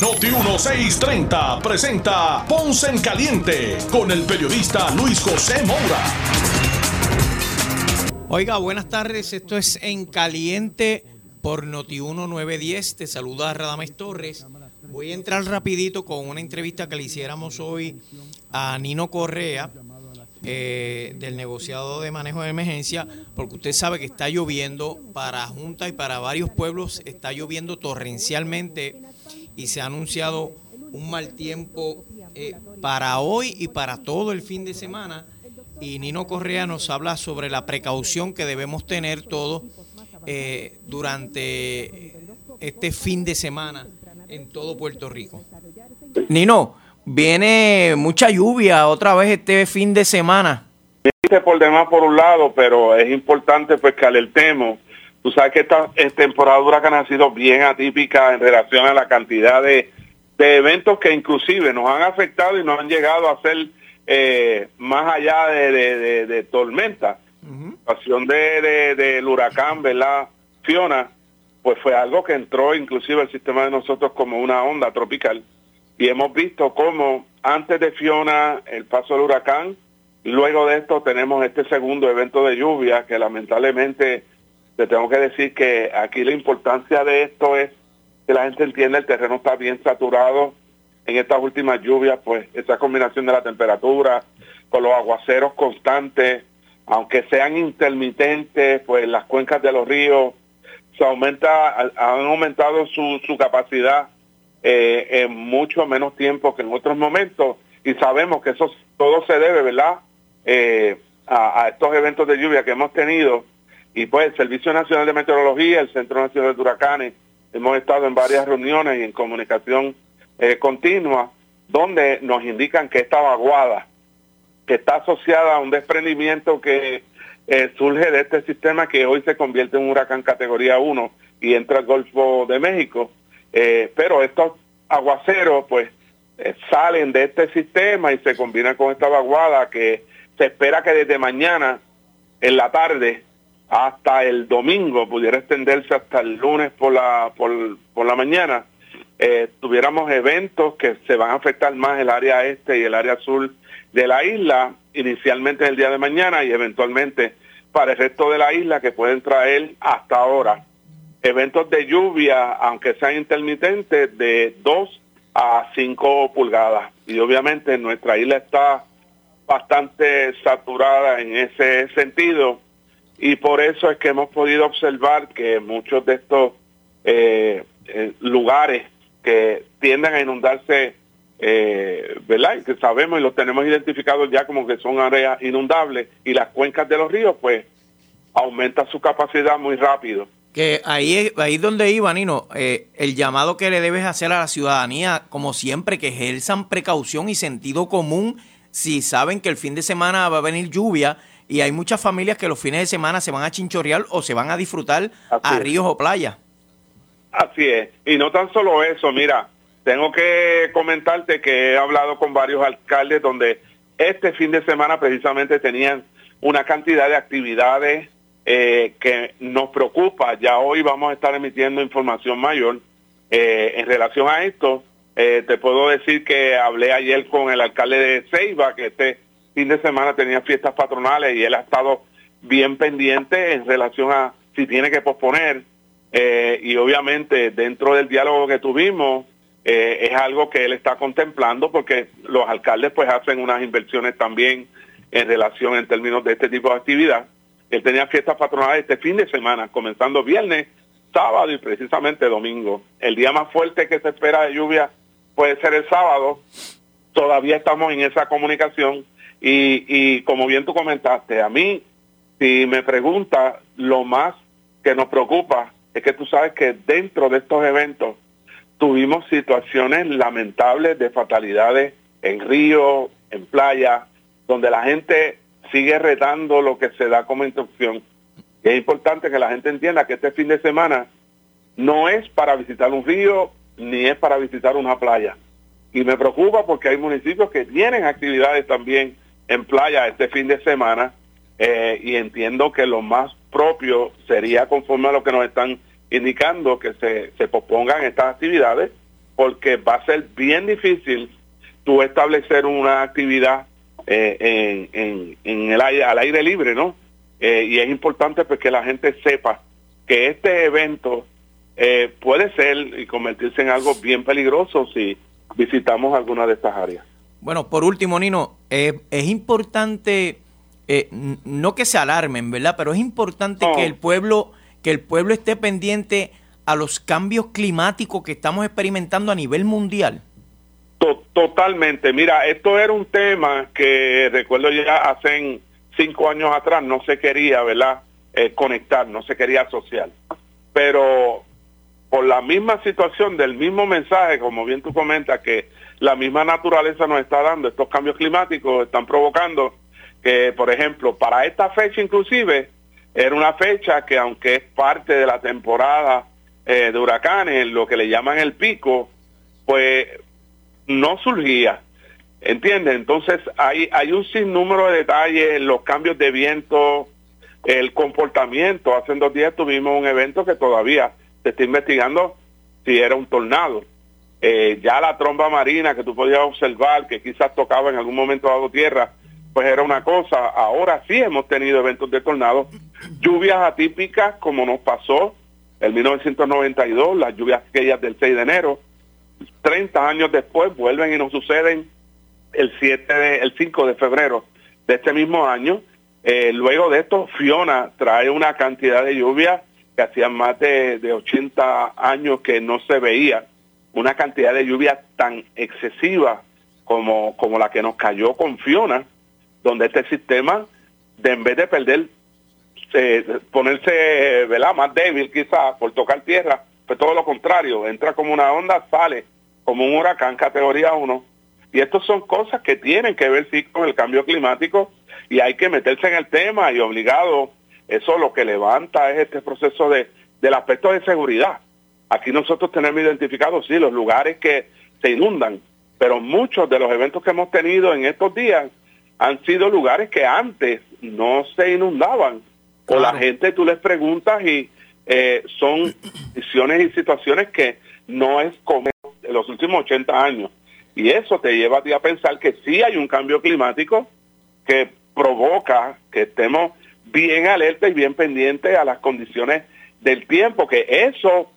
Noti 1630 presenta Ponce en Caliente con el periodista Luis José Moura. Oiga, buenas tardes. Esto es En Caliente por Noti 1910. Te saluda Radames Torres. Voy a entrar rapidito con una entrevista que le hiciéramos hoy a Nino Correa eh, del negociado de manejo de emergencia, porque usted sabe que está lloviendo para Junta y para varios pueblos, está lloviendo torrencialmente y se ha anunciado un mal tiempo eh, para hoy y para todo el fin de semana. Y Nino Correa nos habla sobre la precaución que debemos tener todos eh, durante este fin de semana en todo Puerto Rico. Nino, Viene mucha lluvia otra vez este fin de semana. Por demás por un lado, pero es importante pues que alertemos. Tú sabes que esta, temporada de huracán ha sido bien atípica en relación a la cantidad de, eventos que inclusive nos han afectado y nos han llegado a ser eh, más allá de, de, tormenta. La situación de, del huracán, ¿verdad? Fiona, pues fue algo que entró inclusive el sistema de nosotros como una onda tropical y hemos visto cómo antes de Fiona, el paso del huracán, luego de esto tenemos este segundo evento de lluvia que lamentablemente te tengo que decir que aquí la importancia de esto es que la gente entienda el terreno está bien saturado en estas últimas lluvias, pues esa combinación de la temperatura con los aguaceros constantes, aunque sean intermitentes, pues las cuencas de los ríos se aumenta, han aumentado su, su capacidad eh, en mucho menos tiempo que en otros momentos y sabemos que eso todo se debe, ¿verdad? Eh, a, estos eventos de lluvia que hemos tenido y pues el Servicio Nacional de Meteorología, el Centro Nacional de Huracanes, hemos estado en varias reuniones y en comunicación eh, continua donde nos indican que esta vaguada que está asociada a un desprendimiento que surge de este sistema que hoy se convierte en un huracán categoría 1 y entra al Golfo de México, eh, pero estos aguaceros pues eh, salen de este sistema y se combinan con esta vaguada que se espera que desde mañana en la tarde hasta el domingo pudiera extenderse hasta el lunes por la por, por la mañana eh, tuviéramos eventos que se van a afectar más el área este y el área sur de la isla inicialmente el día de mañana y eventualmente para el resto de la isla que pueden traer hasta ahora eventos de lluvia, aunque sean intermitentes, de 2 a 5 pulgadas. Y obviamente nuestra isla está bastante saturada en ese sentido y por eso es que hemos podido observar que muchos de estos eh, eh, lugares que tienden a inundarse, eh, ¿verdad? Y que sabemos y los tenemos identificados ya como que son áreas inundables y las cuencas de los ríos, pues aumenta su capacidad muy rápido que ahí ahí donde iba, Nino, eh, el llamado que le debes hacer a la ciudadanía, como siempre, que ejerzan precaución y sentido común si saben que el fin de semana va a venir lluvia y hay muchas familias que los fines de semana se van a chinchorrear o se van a disfrutar a ríos o playas. Así es, y no tan solo eso, mira, tengo que comentarte que he hablado con varios alcaldes donde este fin de semana precisamente tenían una cantidad de actividades eh, que nos preocupa. Ya hoy vamos a estar emitiendo información mayor eh, en relación a esto. Eh, te puedo decir que hablé ayer con el alcalde de Ceiba, que este fin de semana tenía fiestas patronales y él ha estado bien pendiente en relación a si tiene que posponer. y obviamente dentro del diálogo que tuvimos, es algo que él está contemplando porque los alcaldes pues hacen unas inversiones también en relación en términos de este tipo de actividad. Él tenía fiestas patronales este fin de semana, comenzando viernes, sábado y precisamente domingo. El día más fuerte que se espera de lluvia puede ser el sábado. Todavía estamos en esa comunicación y, como bien tú comentaste, a mí, si me pregunta, lo más que nos preocupa es que tú sabes que dentro de estos eventos tuvimos situaciones lamentables de fatalidades en ríos, en playa, donde la gente sigue retando lo que se da como instrucción. Y es importante que la gente entienda que este fin de semana no es para visitar un río ni es para visitar una playa. Y me preocupa porque hay municipios que tienen actividades también en playa este fin de semana eh, y entiendo que lo más propio sería conforme a lo que nos están indicando que se, se pospongan estas actividades porque va a ser bien difícil tú establecer una actividad eh, en, en, el aire, al aire libre, ¿no? Eh, y es importante pues que la gente sepa que este evento puede ser y convertirse en algo bien peligroso si visitamos alguna de estas áreas. Bueno, por último, Nino, es importante, no que se alarmen, ¿verdad? Pero es importante que el pueblo, que el pueblo esté pendiente a los cambios climáticos que estamos experimentando a nivel mundial. Totalmente. Mira, esto era un tema que recuerdo ya hace cinco años atrás no se quería, ¿verdad? Eh, conectar, no se quería asociar. Pero por la misma situación del mismo mensaje, como bien tú comentas, que la misma naturaleza nos está dando, estos cambios climáticos están provocando que, por ejemplo, para esta fecha inclusive, era una fecha que aunque es parte de la temporada eh, de huracanes, lo que le llaman el pico, pues no surgía. ¿Entiendes? Entonces hay, hay un sinnúmero de detalles, los cambios de viento, el comportamiento. Hace dos días tuvimos un evento que todavía se está investigando si era un tornado. Eh, ya la tromba marina que tú podías observar, que quizás tocaba en algún momento dado tierra, pues era una cosa. Ahora sí hemos tenido eventos de tornado, lluvias atípicas como nos pasó en 1992, las lluvias aquellas del 6 de enero, 30 años después vuelven y nos suceden el 7 de, el 5 de febrero de este mismo año. Eh, luego de esto, Fiona trae una cantidad de lluvia que hacían más de, de 80 años que no se veía, una cantidad de lluvia tan excesiva como, como la que nos cayó con Fiona, donde este sistema, en vez de perder, eh, ponerse ¿verdad? más débil quizás por tocar tierra, pues todo lo contrario, entra como una onda, sale como un huracán categoría 1. Y estas son cosas que tienen que ver sí con el cambio climático y hay que meterse en el tema y obligado, eso lo que levanta es este proceso de, del aspecto de seguridad. Aquí nosotros tenemos identificados, sí, los lugares que se inundan, pero muchos de los eventos que hemos tenido en estos días han sido lugares que antes no se inundaban. O la gente tú les preguntas y eh, son visiones y situaciones que no es como en los últimos 80 años. Y eso te lleva a ti a pensar que sí hay un cambio climático que provoca que estemos bien alerta y bien pendientes a las condiciones del tiempo, que eso,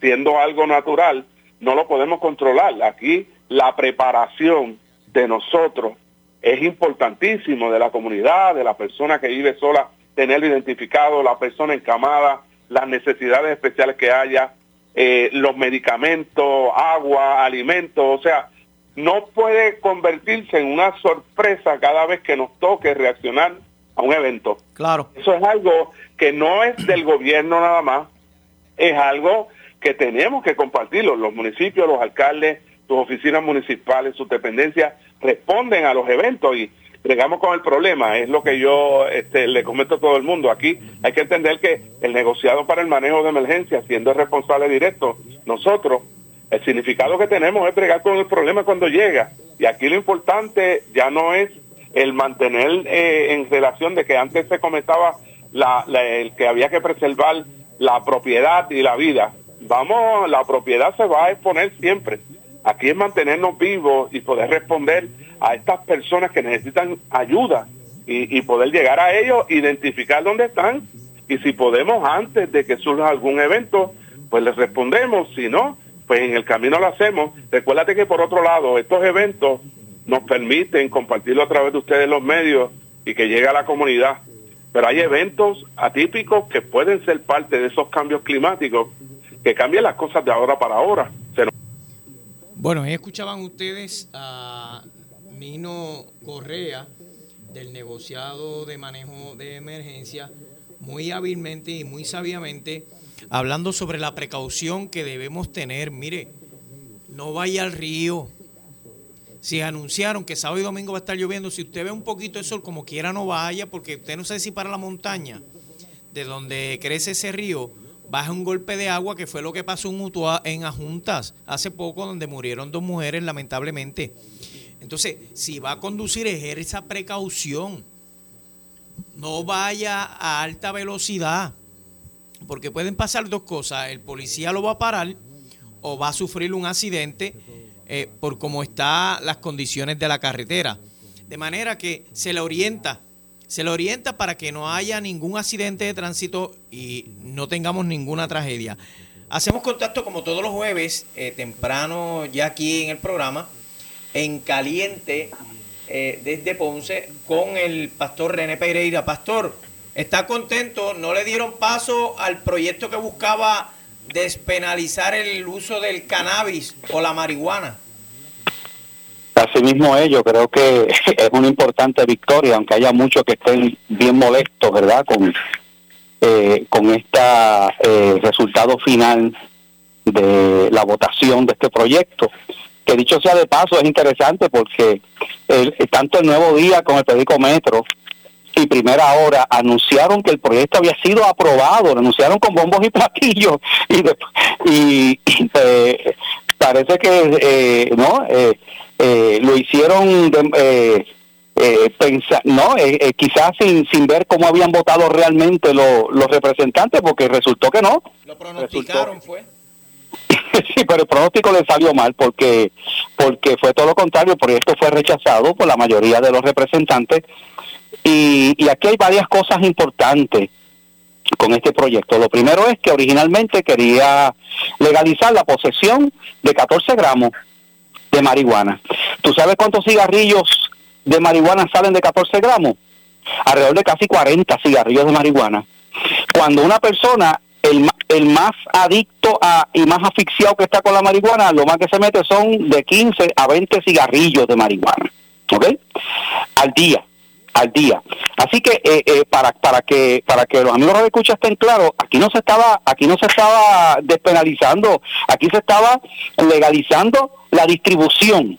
siendo algo natural, no lo podemos controlar. Aquí la preparación de nosotros es importantísimo, de la comunidad, de la persona que vive sola, tenerlo identificado, la persona encamada, las necesidades especiales que haya, eh, los medicamentos, agua, alimentos, o sea, no puede convertirse en una sorpresa cada vez que nos toque reaccionar a un evento. Claro. Eso es algo que no es del gobierno nada más, es algo que tenemos que compartirlo. Los municipios, los alcaldes, sus oficinas municipales, sus dependencias responden a los eventos y llegamos con el problema, es lo que yo este, le comento a todo el mundo. Aquí hay que entender que el negociado para el manejo de emergencia, siendo el responsable directo, nosotros, el significado que tenemos es bregar con el problema cuando llega. Y aquí lo importante ya no es el mantener eh, en relación de que antes se comentaba la, el que había que preservar la propiedad y la vida. Vamos, la propiedad se va a exponer siempre. Aquí es mantenernos vivos y poder responder a estas personas que necesitan ayuda y, poder llegar a ellos, identificar dónde están y si podemos antes de que surja algún evento, pues les respondemos, si no, pues en el camino lo hacemos. Recuérdate que por otro lado, estos eventos nos permiten compartirlo a través de ustedes los medios y que llegue a la comunidad. Pero hay eventos atípicos que pueden ser parte de esos cambios climáticos que cambian las cosas de ahora para ahora. Bueno, escuchaban ustedes a Nino Correa del negociado de manejo de emergencia muy hábilmente y muy sabiamente hablando sobre la precaución que debemos tener. Mire, no vaya al río, si anunciaron que sábado y domingo va a estar lloviendo, si usted ve un poquito de sol, como quiera no vaya, porque usted no sabe si para la montaña, de donde crece ese río, baja un golpe de agua, que fue lo que pasó en, Utua, en Ajuntas hace poco, donde murieron dos mujeres, lamentablemente. Entonces, si va a conducir, ejerza precaución. No vaya a alta velocidad, porque pueden pasar dos cosas. El policía lo va a parar o va a sufrir un accidente eh, por cómo están las condiciones de la carretera. De manera que se le orienta, se le orienta para que no haya ningún accidente de tránsito y no tengamos ninguna tragedia. Hacemos contacto como todos los jueves, eh, temprano ya aquí en el programa, en caliente eh, desde Ponce con el pastor René Pereira. Pastor, ¿está contento? ¿No le dieron paso al proyecto que buscaba despenalizar el uso del cannabis o la marihuana? Asimismo es, yo creo que es una importante victoria, aunque haya muchos que estén bien molestos, ¿verdad? Con, eh, con este resultado final de la votación de este proyecto que dicho sea de paso es interesante porque el, tanto el Nuevo Día como el periódico Metro y Primera Hora anunciaron que el proyecto había sido aprobado, lo anunciaron con bombos y platillos y, y, eh, parece que eh, no eh, lo hicieron de, pensar, no quizás sin, sin ver cómo habían votado realmente los representantes porque resultó que no. Lo pronosticaron fue sí, pero el pronóstico le salió mal porque, porque fue todo lo contrario, el proyecto fue rechazado por la mayoría de los representantes y, y aquí hay varias cosas importantes con este proyecto. Lo primero es que originalmente quería legalizar la posesión de 14 gramos de marihuana. ¿Tú sabes cuántos cigarrillos de marihuana salen de 14 gramos? Alrededor de casi 40 cigarrillos de marihuana. Cuando una persona el, el más adicto a, y más asfixiado que está con la marihuana, lo más que se mete son de 15 a 20 cigarrillos de marihuana, ¿ok? Al día, al día. Así que eh, eh, para para que para que los amigos de escucha estén claros, aquí no se estaba aquí no se estaba despenalizando, aquí se estaba legalizando la distribución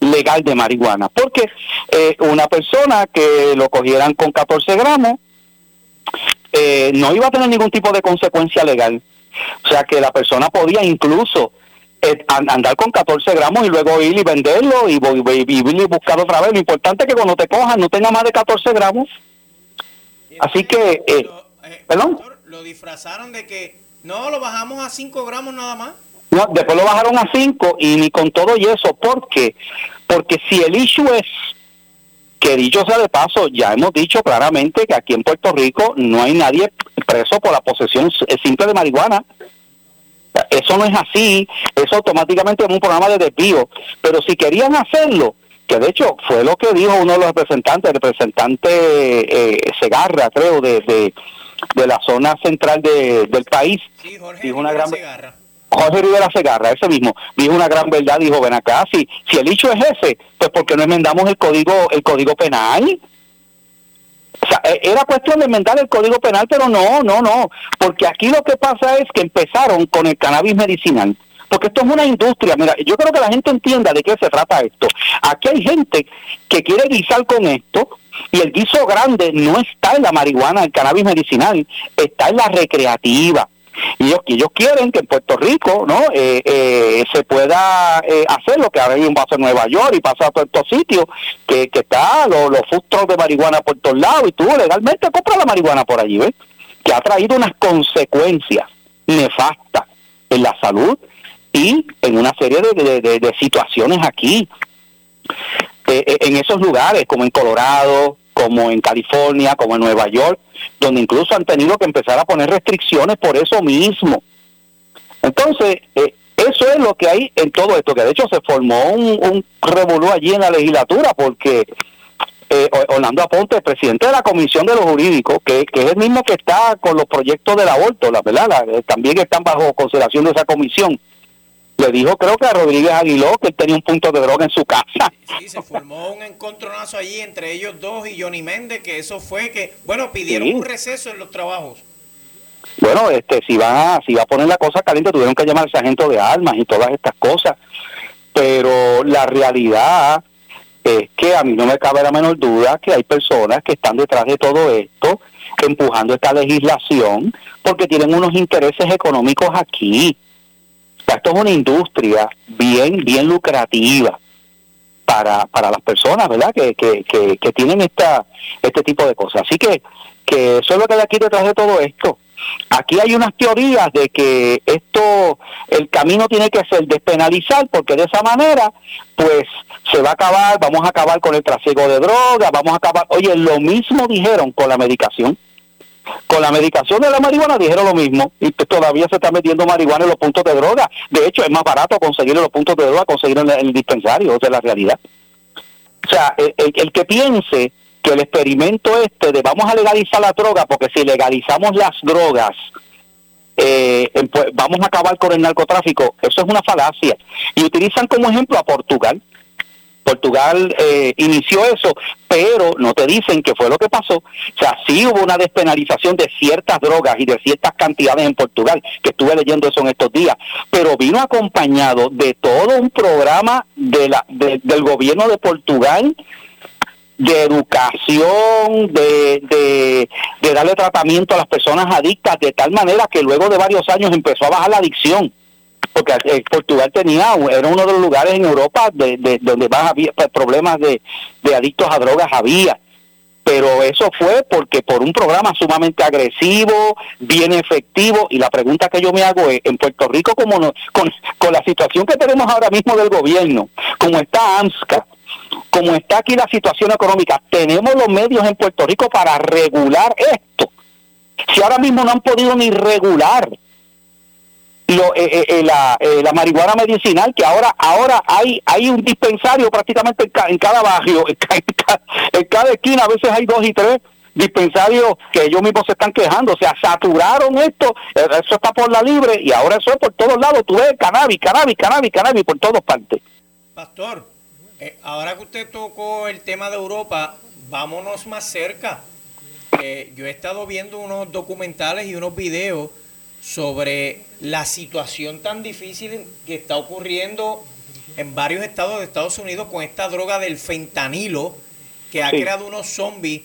legal de marihuana, porque eh, una persona que lo cogieran con 14 gramos eh, no iba a tener ningún tipo de consecuencia legal. O sea que la persona podía incluso andar con 14 gramos y luego ir y venderlo y, y, buscar otra vez. Lo importante es que cuando te cojan no tenga más de 14 gramos. Así que, eh, perdón. Lo disfrazaron de que no, lo bajamos a 5 gramos nada más. No, después lo bajaron a 5 y ni con todo y eso. ¿Por qué? Porque si el issue es que dicho sea de paso, ya hemos dicho claramente que aquí en Puerto Rico no hay nadie preso por la posesión simple de marihuana. Eso no es así, eso automáticamente es un programa de desvío. Pero si querían hacerlo, que de hecho fue lo que dijo uno de los representantes, el representante eh, Segarra, creo, de, de, la zona central del país. Sí, Jorge dijo una gran... Segarra Jorge Rivera Segarra, ese mismo, dijo una gran verdad, dijo, ven acá, si, si el hecho es ese, pues ¿por qué no enmendamos el código, el código penal? O sea, e, era cuestión de enmendar el código penal, pero no, no, no, porque aquí lo que pasa es que empezaron con el cannabis medicinal, porque esto es una industria, mira, yo creo que la gente entienda de qué se trata esto. Aquí hay gente que quiere guisar con esto, y el guiso grande no está en la marihuana, el cannabis medicinal, está en la recreativa y ellos, ellos quieren que en Puerto Rico no eh, eh, se pueda eh, hacer lo que ahora hay un paso en Nueva York y pasa a todos estos sitios que, que está los, los de marihuana por todos lados y tú legalmente compras la marihuana por allí ¿ves? que ha traído unas consecuencias nefastas en la salud y en una serie de, de situaciones aquí en esos lugares como en Colorado como en California, como en Nueva York, donde incluso han tenido que empezar a poner restricciones por eso mismo. Entonces, eh, eso es lo que hay en todo esto, que de hecho se formó un, un revolú allí en la legislatura, porque eh, Orlando Aponte, el presidente de la Comisión de los Jurídicos, que, que, es el mismo que está con los proyectos del aborto, la verdad, eh, también están bajo consideración de esa comisión le dijo creo que a Rodríguez Aguiló que él tenía un punto de droga en su casa. Sí, se formó un encontronazo allí entre ellos dos y Johnny Méndez, que eso fue que, bueno, pidieron un receso en los trabajos. Bueno, este, si va, si va a poner la cosa caliente, tuvieron que llamar al sargento de armas y todas estas cosas, Pero la realidad es que a mí no me cabe la menor duda que hay personas que están detrás de todo esto, empujando esta legislación, porque tienen unos intereses económicos aquí. Esto es una industria bien, bien lucrativa para, para las personas, ¿verdad? Que, que, que, tienen esta, este tipo de cosas. Así que, que eso es lo que hay aquí detrás de todo esto. Aquí hay unas teorías de que esto, el camino tiene que ser despenalizar, porque de esa manera, pues se va a acabar, vamos a acabar con el trasiego de drogas, vamos a acabar. Oye, lo mismo dijeron con la medicación. Con la medicación de la marihuana dijeron lo mismo y todavía se está metiendo marihuana en los puntos de droga. De hecho, es más barato conseguir los puntos de droga, conseguir en el, dispensario, esa es la realidad. O sea, el, que piense que el experimento este de vamos a legalizar la droga, porque si legalizamos las drogas, eh, pues vamos a acabar con el narcotráfico, eso es una falacia. Y utilizan como ejemplo a Portugal. Portugal eh, inició eso, pero no te dicen qué fue lo que pasó. O sea, sí hubo una despenalización de ciertas drogas y de ciertas cantidades en Portugal, que estuve leyendo eso en estos días, pero vino acompañado de todo un programa del gobierno de Portugal de educación, de, de, de darle tratamiento a las personas adictas, de tal manera que luego de varios años empezó a bajar la adicción porque eh, Portugal tenía, era uno de los lugares en Europa de, donde más había pues, problemas de, adictos a drogas había pero eso fue porque por un programa sumamente agresivo, bien efectivo, y la pregunta que yo me hago es, en Puerto Rico, como con, con la situación que tenemos ahora mismo del gobierno, como está AMSCA, como está aquí la situación económica, ¿tenemos los medios en Puerto Rico para regular esto? Si ahora mismo no han podido ni regular lo, eh, eh, eh, la, la, marihuana medicinal, que ahora ahora hay hay un dispensario prácticamente en, cada barrio, en cada, esquina, a veces hay dos y tres dispensarios que ellos mismos se están quejando, o sea, saturaron esto, eso está por la libre y ahora eso es por todos lados, tú ves cannabis, cannabis, cannabis, cannabis por todas partes. Pastor, ahora que usted tocó el tema de Europa, vámonos más cerca. yo he estado viendo unos documentales y unos videos sobre la situación tan difícil que está ocurriendo en varios estados de Estados Unidos con esta droga del fentanilo que ha creado unos zombies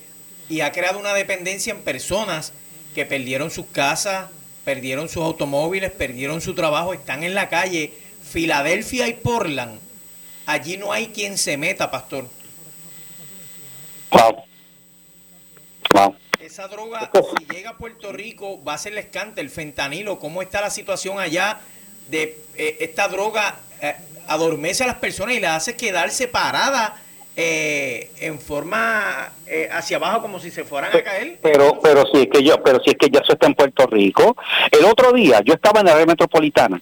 y ha creado una dependencia en personas que perdieron sus casas, perdieron sus automóviles, perdieron su trabajo, están en la calle. Filadelfia y Portland, allí no hay quien se meta, pastor. Wow. Esa droga, si llega a Puerto Rico, va a ser el escante, el fentanilo. ¿Cómo está la situación allá de eh, esta droga? Eh, adormece a las personas y las hace quedar separadas eh, en forma hacia abajo como si se fueran a caer. Pero, pero sí es que yo, pero si es que ya eso está en Puerto Rico. El otro día yo estaba en la red metropolitana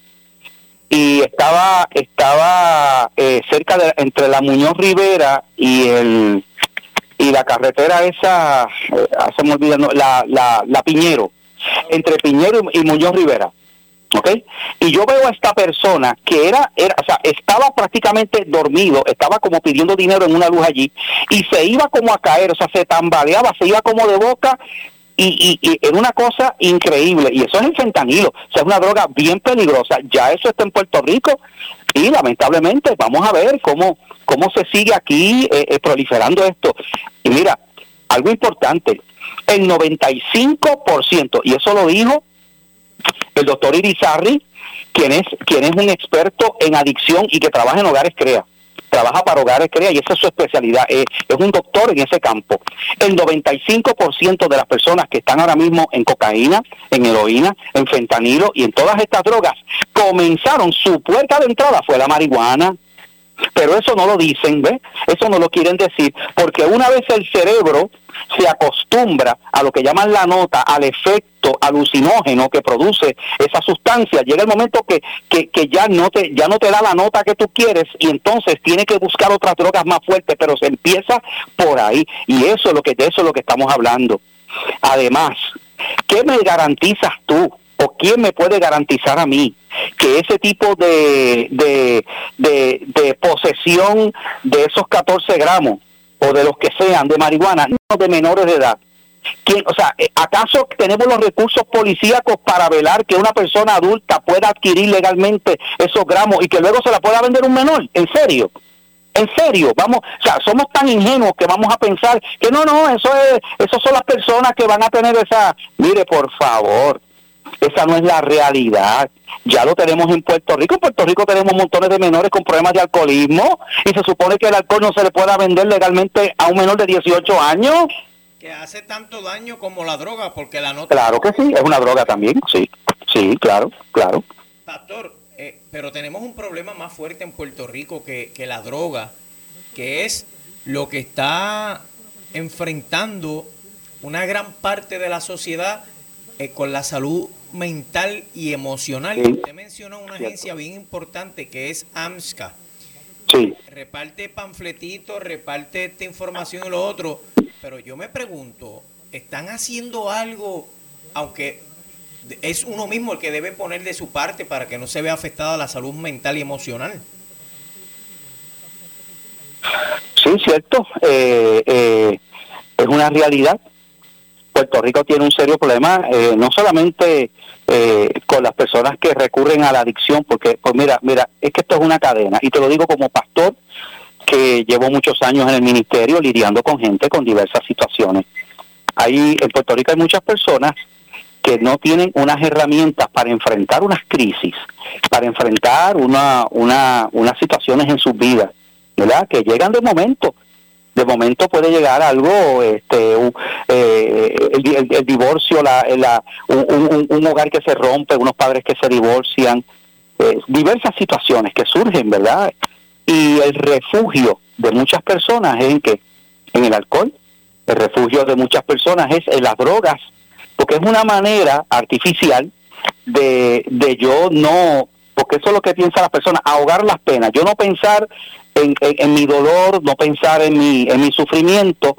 y estaba estaba cerca de entre la Muñoz Rivera y el y la carretera esa, eh, se me la, la, la Piñero, entre Piñero y, Muñoz Rivera. ¿ok? Y yo veo a esta persona que era, era, o sea, estaba prácticamente dormido, estaba como pidiendo dinero en una luz allí, y se iba como a caer, o sea, se tambaleaba, se iba como de boca, y, y, y era una cosa increíble, y eso es el fentanilo, o sea, es una droga bien peligrosa, ya eso está en Puerto Rico, y lamentablemente vamos a ver cómo, cómo se sigue aquí eh, eh, proliferando esto. Y mira, algo importante, el 95%, y eso lo dijo el doctor Irizarri, quien es, quien es un experto en adicción y que trabaja en hogares CREA. Trabaja para hogares CREA y esa es su especialidad. Eh, es un doctor en ese campo. El 95% de las personas que están ahora mismo en cocaína, en heroína, en fentanilo y en todas estas drogas comenzaron, su puerta de entrada fue la marihuana, pero eso no lo dicen, ¿ves? Eso no lo quieren decir, porque una vez el cerebro se acostumbra a lo que llaman la nota, al efecto alucinógeno que produce esa sustancia, llega el momento que, que, que, ya no te ya no te da la nota que tú quieres y entonces tiene que buscar otras drogas más fuertes, pero se empieza por ahí y eso es lo que de eso es lo que estamos hablando. Además, ¿qué me garantizas tú o quién me puede garantizar a mí que ese tipo de, de, de, posesión de esos 14 gramos o de los que sean de marihuana, no de menores de edad, ¿Quién, o sea, eh, ¿acaso tenemos los recursos policíacos para velar que una persona adulta pueda adquirir legalmente esos gramos y que luego se la pueda vender un menor? ¿En serio? En serio, vamos, o sea, somos tan ingenuos que vamos a pensar que no, no, eso es, esos son las personas que van a tener esa, mire, por favor, esa no es la realidad. Ya lo tenemos en Puerto Rico. En Puerto Rico tenemos montones de menores con problemas de alcoholismo y se supone que el alcohol no se le pueda vender legalmente a un menor de 18 años. Que hace tanto daño como la droga, porque la nota... Claro que sí, es una droga también, sí, sí, claro, claro. Pastor, eh, pero tenemos un problema más fuerte en Puerto Rico que, que la droga, que es lo que está enfrentando una gran parte de la sociedad eh, con la salud mental y emocional. Usted mencionó una agencia bien importante que es AMSCA. Sí. Reparte panfletitos, reparte esta información y lo otro, pero yo me pregunto, ¿están haciendo algo, aunque es uno mismo el que debe poner de su parte para que no se vea afectada la salud mental y emocional? Sí, cierto. Eh, eh, es una realidad. Puerto Rico tiene un serio problema, eh, no solamente con las personas que recurren a la adicción, porque, pues mira, mira, es que esto es una cadena, y te lo digo como pastor que llevo muchos años en el ministerio lidiando con gente con diversas situaciones. Ahí en Puerto Rico hay muchas personas que no tienen unas herramientas para enfrentar unas crisis, para enfrentar una, una, unas situaciones en sus vidas, ¿verdad? Que llegan de momento de momento puede llegar algo, este, eh, el, divorcio, la, la un, hogar que se rompe, unos padres que se divorcian, eh, diversas situaciones que surgen, ¿verdad? Y el refugio de muchas personas es en que en el alcohol, el refugio de muchas personas es en las drogas, porque es una manera artificial de, de yo no, porque eso es lo que piensa la persona, ahogar las penas, yo no pensar en, mi dolor, no pensar en mi, en mi sufrimiento,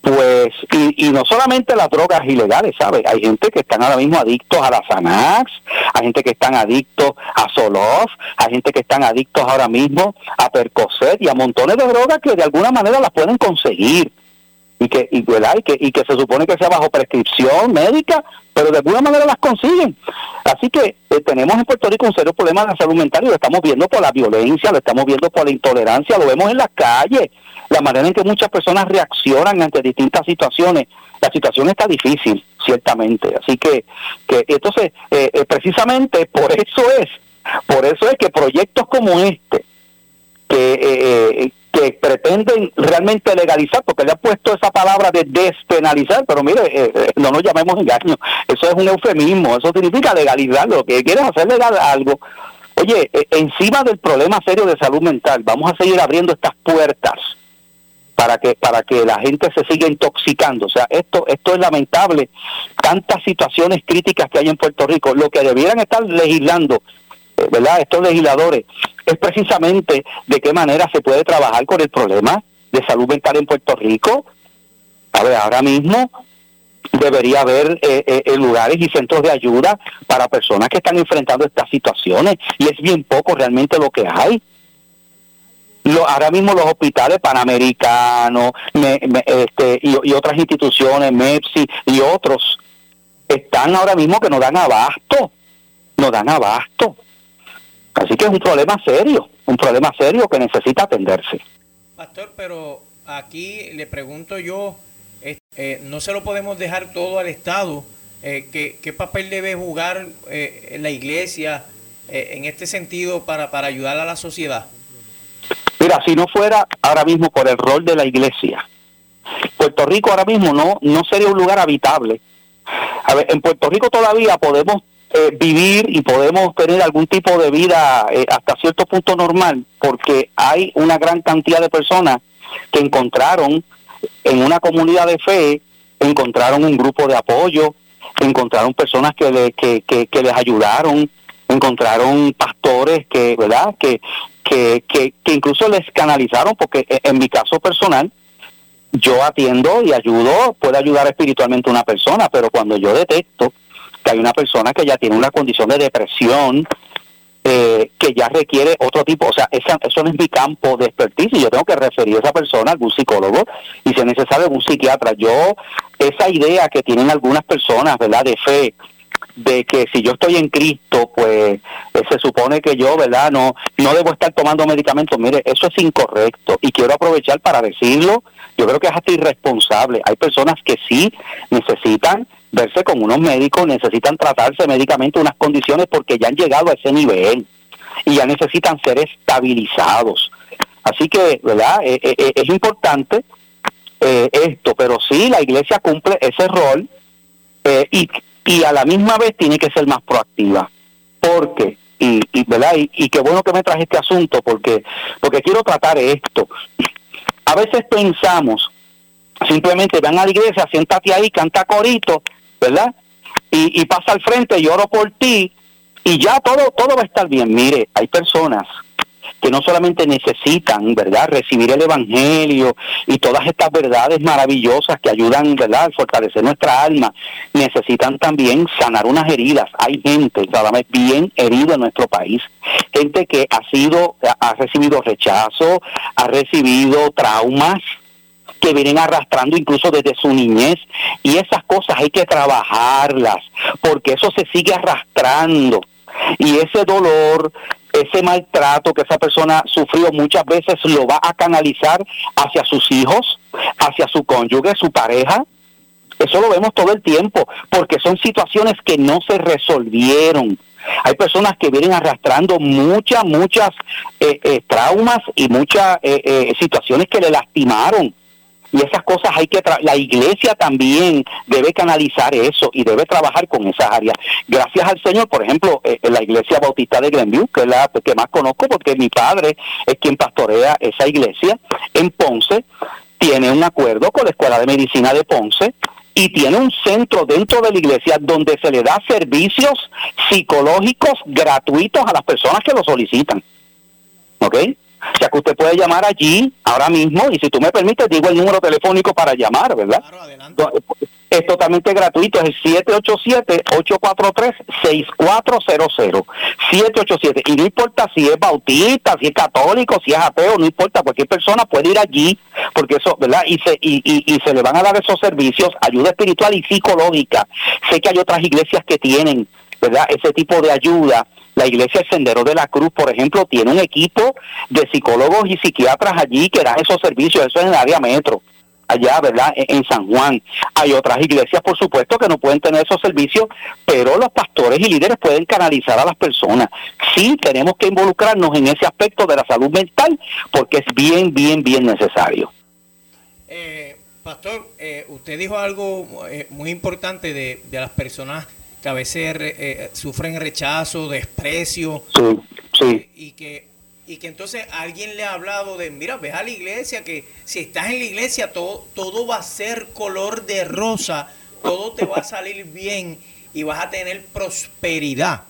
pues, y, no solamente las drogas ilegales, ¿sabes? Hay gente que están ahora mismo adictos a la Xanax, hay gente que están adictos a Solof, hay gente que están adictos ahora mismo a Percocet y a montones de drogas que de alguna manera las pueden conseguir y que y, que se supone que sea bajo prescripción médica, pero de alguna manera las consiguen. Así que eh, tenemos en Puerto Rico un serio problema de salud mental y lo estamos viendo por la violencia, lo estamos viendo por la intolerancia, lo vemos en las calles, la manera en que muchas personas reaccionan ante distintas situaciones. La situación está difícil, ciertamente. Así que, que entonces, eh, eh, precisamente por eso es, por eso es que proyectos como este, que, que pretenden realmente legalizar, porque le ha puesto esa palabra de despenalizar, pero mire, eh, eh, no nos llamemos engaño, eso es un eufemismo, eso significa legalizar, lo que quieres hacer legal algo. Oye, eh, encima del problema serio de salud mental, vamos a seguir abriendo estas puertas para que para que la gente se siga intoxicando. O sea, esto esto es lamentable, tantas situaciones críticas que hay en Puerto Rico, lo que debieran estar legislando ¿verdad? Estos legisladores, es precisamente de qué manera se puede trabajar con el problema de salud mental en Puerto Rico. A ver, ahora mismo debería haber eh, eh, lugares y centros de ayuda para personas que están enfrentando estas situaciones y es bien poco realmente lo que hay. Lo, ahora mismo los hospitales panamericanos este, y, y, otras instituciones, MEPSI y otros, están ahora mismo que no dan abasto, no dan abasto. Así que es un problema serio, un problema serio que necesita atenderse. Pastor, pero aquí le pregunto yo, eh, no se lo podemos dejar todo al Estado. Eh, ¿qué, papel debe jugar eh, la iglesia en este sentido para, para ayudar a la sociedad? Mira, si no fuera ahora mismo por el rol de la iglesia, Puerto Rico ahora mismo no, no sería un lugar habitable. A ver, en Puerto Rico todavía podemos eh, vivir y podemos tener algún tipo de vida eh, hasta cierto punto normal, porque hay una gran cantidad de personas que encontraron en una comunidad de fe, encontraron un grupo de apoyo, encontraron personas que, le, que, que, les ayudaron, encontraron pastores que, ¿verdad? Que, que, que, que incluso les canalizaron, porque eh, en mi caso personal, yo atiendo y ayudo, puede ayudar espiritualmente a una persona, pero cuando yo detecto que hay una persona que ya tiene una condición de depresión, eh, que ya requiere otro tipo, o sea, esa, eso no es mi campo de expertise, yo tengo que referir a esa persona a algún psicólogo y si es necesario algún psiquiatra. Yo, esa idea que tienen algunas personas, ¿verdad?, de fe, de que si yo estoy en Cristo, pues eh, se supone que yo, ¿verdad? No, no debo estar tomando medicamentos. Mire, eso es incorrecto y quiero aprovechar para decirlo. Yo creo que es hasta irresponsable. Hay personas que sí necesitan verse con unos médicos, necesitan tratarse médicamente unas condiciones porque ya han llegado a ese nivel y ya necesitan ser estabilizados. Así que, ¿verdad? Eh, eh, es importante esto, pero sí, la iglesia cumple ese rol y y a la misma vez tiene que ser más proactiva. Porque, y, y verdad, y, qué bueno que me traje este asunto, porque, porque quiero tratar esto. A veces pensamos, simplemente van a la iglesia, siéntate ahí, canta corito, ¿verdad? Y, y pasa al frente, lloro por ti, y ya todo, todo va a estar bien. Mire, hay personas que no solamente necesitan, ¿verdad?, recibir el Evangelio y todas estas verdades maravillosas que ayudan, ¿verdad?, a fortalecer nuestra alma, necesitan también sanar unas heridas. Hay gente, cada vez bien herida en nuestro país, gente que ha sido, ha recibido rechazo, ha recibido traumas, que vienen arrastrando incluso desde su niñez y esas cosas hay que trabajarlas porque eso se sigue arrastrando y ese dolor ese maltrato que esa persona sufrió muchas veces lo va a canalizar hacia sus hijos, hacia su cónyuge, su pareja. Eso lo vemos todo el tiempo, porque son situaciones que no se resolvieron. Hay personas que vienen arrastrando muchas, muchas eh, eh, traumas y muchas eh, situaciones que le lastimaron y esas cosas hay que la iglesia también debe canalizar eso y debe trabajar con esas áreas gracias al Señor por ejemplo eh, la iglesia bautista de Glenview que es la que más conozco porque mi padre es quien pastorea esa iglesia en Ponce tiene un acuerdo con la escuela de medicina de Ponce y tiene un centro dentro de la iglesia donde se le da servicios psicológicos gratuitos a las personas que lo solicitan ¿ok? O sea que usted puede llamar allí ahora mismo y si tú me permites digo el número telefónico para llamar, ¿verdad? Es totalmente gratuito, es el 787-843-6400. 787. Y no importa si es bautista, si es católico, si es ateo, no importa, cualquier persona puede ir allí, porque eso, ¿verdad? Y se, y, y, y se le van a dar esos servicios, ayuda espiritual y psicológica. Sé que hay otras iglesias que tienen, ¿verdad? Ese tipo de ayuda la iglesia Sendero de la Cruz, por ejemplo, tiene un equipo de psicólogos y psiquiatras allí que dan esos servicios, eso es en el área metro allá, ¿verdad? En San Juan. Hay otras iglesias, por supuesto, que no pueden tener esos servicios, pero los pastores y líderes pueden canalizar a las personas. Sí, tenemos que involucrarnos en ese aspecto de la salud mental, porque es bien, bien, bien necesario. Eh, pastor, eh, usted dijo algo eh, muy importante de, de las personas que a veces eh, sufren rechazo, desprecio. Y que y que entonces alguien le ha hablado de, mira, ve a la iglesia, que si estás en la iglesia todo, todo va a ser color de rosa, todo te va a salir bien y vas a tener prosperidad.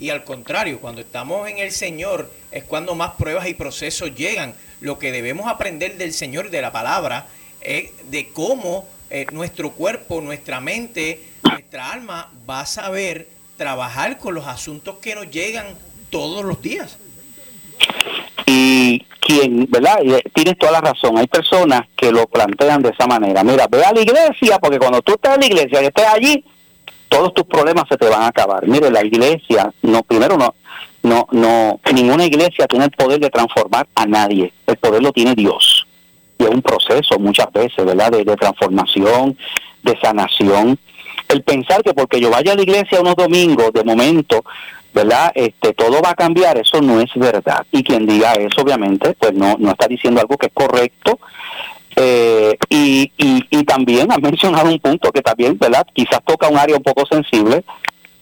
Y al contrario, cuando estamos en el Señor es cuando más pruebas y procesos llegan. Lo que debemos aprender del Señor, de la palabra, es de cómo eh, nuestro cuerpo, nuestra mente, nuestra alma va a saber trabajar con los asuntos que nos llegan todos los días. Y quien, ¿verdad? Eh, tienes toda la razón. Hay personas que lo plantean de esa manera. Mira, ve a la iglesia, porque cuando tú estás en la iglesia, que estés allí, todos tus problemas se te van a acabar. Mire, la iglesia, no, primero no, no, no, ninguna iglesia tiene el poder de transformar a nadie. El poder lo tiene Dios. Y es un proceso muchas veces, ¿verdad? de transformación, de sanación el pensar que porque yo vaya a la iglesia unos domingos, de momento, ¿verdad? Este, todo va a cambiar, eso no es verdad. Y quien diga eso, obviamente, pues no, no está diciendo algo que es correcto. Eh, y, y, y también ha mencionado un punto que también, ¿verdad? Quizás toca un área un poco sensible,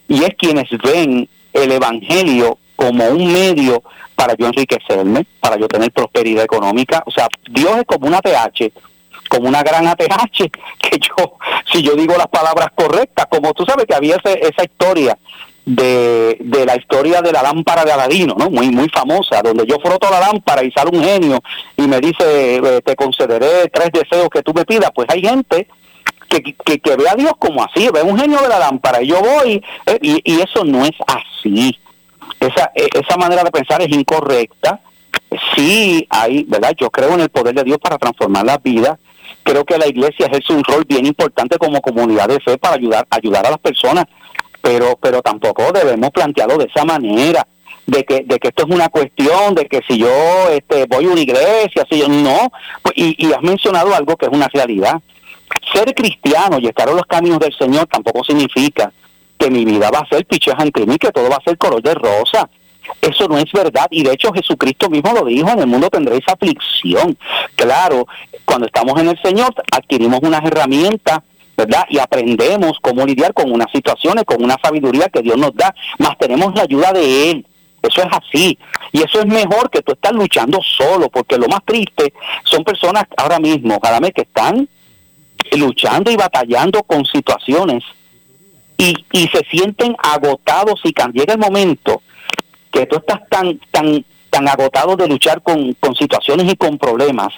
y es quienes ven el Evangelio como un medio para yo enriquecerme, para yo tener prosperidad económica. O sea, Dios es como una TH como una gran ATH, que yo, si yo digo las palabras correctas, como tú sabes que había esa historia de, de la historia de la lámpara de Aladino, ¿no? Muy, muy famosa, donde yo froto la lámpara y sale un genio y me dice, eh, te concederé tres deseos que tú me pidas, pues hay gente que, que, que ve a Dios como así, ve un genio de la lámpara y yo voy, eh, y, y eso no es así. Esa, e, esa manera de pensar es incorrecta. Sí hay, ¿verdad? Yo creo en el poder de Dios para transformar las vidas. Creo que la iglesia ejerce un rol bien importante como comunidad de fe para ayudar, ayudar a las personas, pero, pero tampoco debemos plantearlo de esa manera de que, de que esto es una cuestión de que si yo este, voy a una iglesia, si yo no, pues, y, y has mencionado algo que es una realidad. Ser cristiano y estar en los caminos del Señor tampoco significa que mi vida va a ser picheja en y que todo va a ser color de rosa. Eso no es verdad. Y de hecho Jesucristo mismo lo dijo, en el mundo tendréis aflicción. Claro, cuando estamos en el Señor adquirimos unas herramientas ¿verdad? Y aprendemos cómo lidiar con unas situaciones, con una sabiduría que Dios nos da, más tenemos la ayuda de Él. Eso es así. Y eso es mejor que tú estás luchando solo, porque lo más triste son personas ahora mismo, cada que están luchando y batallando con situaciones y, y se sienten agotados y cuando llega el momento que tú estás tan, tan, tan agotado de luchar con, con situaciones y con problemas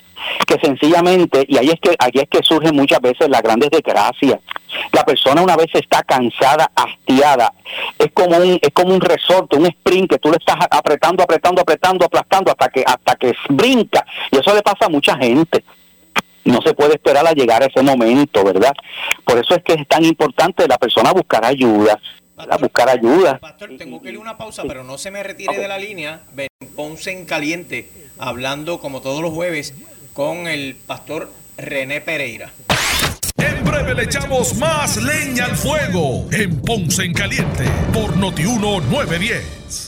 que sencillamente, y ahí es que, ahí es que surgen muchas veces las grandes desgracias. La persona una vez está cansada, hastiada, es como un, es como un resorte, un sprint que tú le estás apretando, apretando, apretando, aplastando hasta que, hasta que brinca. Y eso le pasa a mucha gente no se puede esperar a llegar a ese momento, ¿verdad? Por eso es que es tan importante la persona buscar ayuda, buscar ayuda. Pastor, tengo que ir a una pausa, pero no se me retire de la línea. Ven, Ponce en Caliente, hablando como todos los jueves con el pastor René Pereira. En breve le echamos más leña al fuego en Ponce en Caliente por Notiuno 910.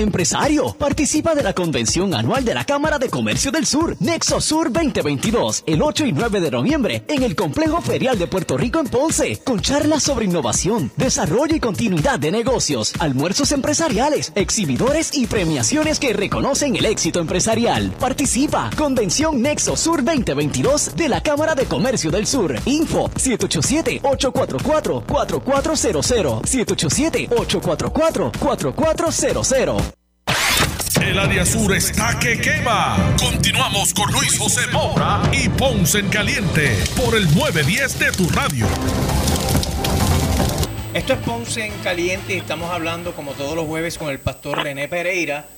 Empresario, participa de la convención anual de la Cámara de Comercio del Sur, Nexo Sur 2022, el 8 y 9 de noviembre, en el Complejo Ferial de Puerto Rico en Ponce, con charlas sobre innovación, desarrollo y continuidad de negocios, almuerzos empresariales, exhibidores y premiaciones que reconocen el éxito empresarial. Participa, Convención Nexo Sur 2022 de la Cámara de Comercio del Sur. Info 787-844-4400, 787-844-4400. El área sur está que quema. Continuamos con Luis José Moura y Ponce en Caliente por el 910 de tu radio. Esto es Ponce en Caliente y estamos hablando como todos los jueves con el pastor René Pereira.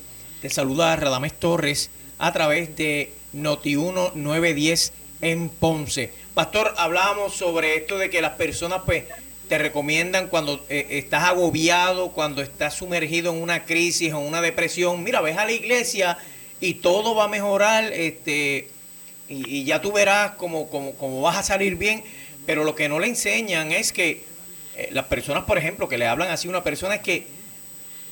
Te saluda Radames Torres a través de Noti1 910 en Ponce. Pastor, hablábamos sobre esto de que las personas pues te recomiendan cuando eh, estás agobiado, cuando estás sumergido en una crisis o una depresión, mira, ves a la iglesia y todo va a mejorar, este, y, ya tú verás cómo, cómo, vas a salir bien, pero lo que no le enseñan es que eh, las personas, por ejemplo, que le hablan así a una persona es que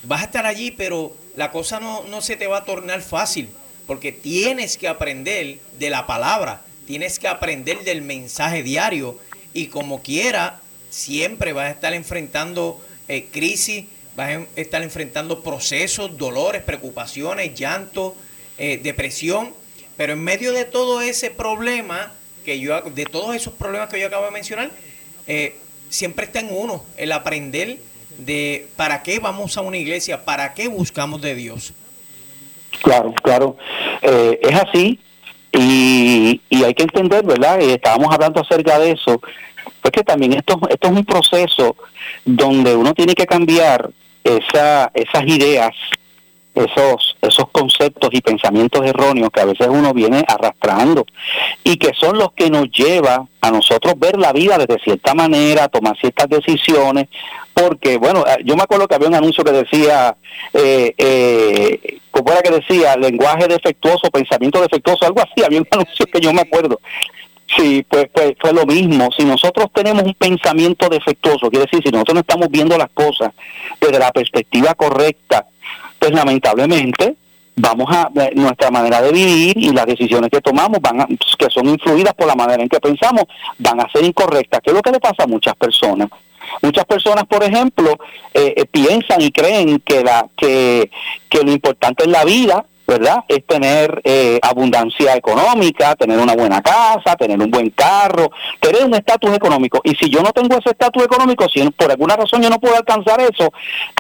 vas a estar allí, pero la cosa no, no se te va a tornar fácil, porque tienes que aprender de la palabra, tienes que aprender del mensaje diario, y como quiera, siempre vas a estar enfrentando eh, crisis, vas a estar enfrentando procesos, dolores, preocupaciones, llanto, eh, depresión, pero en medio de todo ese problema, que yo, de todos esos problemas que yo acabo de mencionar, eh, siempre está en uno el aprender de para qué vamos a una iglesia, para qué buscamos de Dios. Claro, claro, es así y, y hay que entender, ¿verdad? estábamos hablando acerca de eso, pues que también esto, es un proceso donde uno tiene que cambiar esa, esas ideas, esos, esos conceptos y pensamientos erróneos que a veces uno viene arrastrando y que son los que nos lleva a nosotros ver la vida desde cierta manera, tomar ciertas decisiones, porque bueno, eh, yo me acuerdo que había un anuncio que decía, eh, eh, ¿cómo era que decía? Lenguaje defectuoso, pensamiento defectuoso, algo así, había un anuncio que yo me acuerdo. Sí, pues, pues fue lo mismo. Si nosotros tenemos un pensamiento defectuoso, quiere decir, si nosotros no estamos viendo las cosas desde la perspectiva correcta, pues lamentablemente vamos a eh, nuestra manera de vivir y las decisiones que tomamos van pues, que son influidas por la manera en que pensamos van a ser incorrectas que es lo que le pasa a muchas personas Muchas personas, por ejemplo, eh, eh, piensan y creen que, la, que, que lo importante en la vida ¿verdad? Es tener eh, abundancia económica, tener una buena casa, tener un buen carro, tener un estatus económico. Y si yo no tengo ese estatus económico, si por alguna razón yo no puedo alcanzar eso,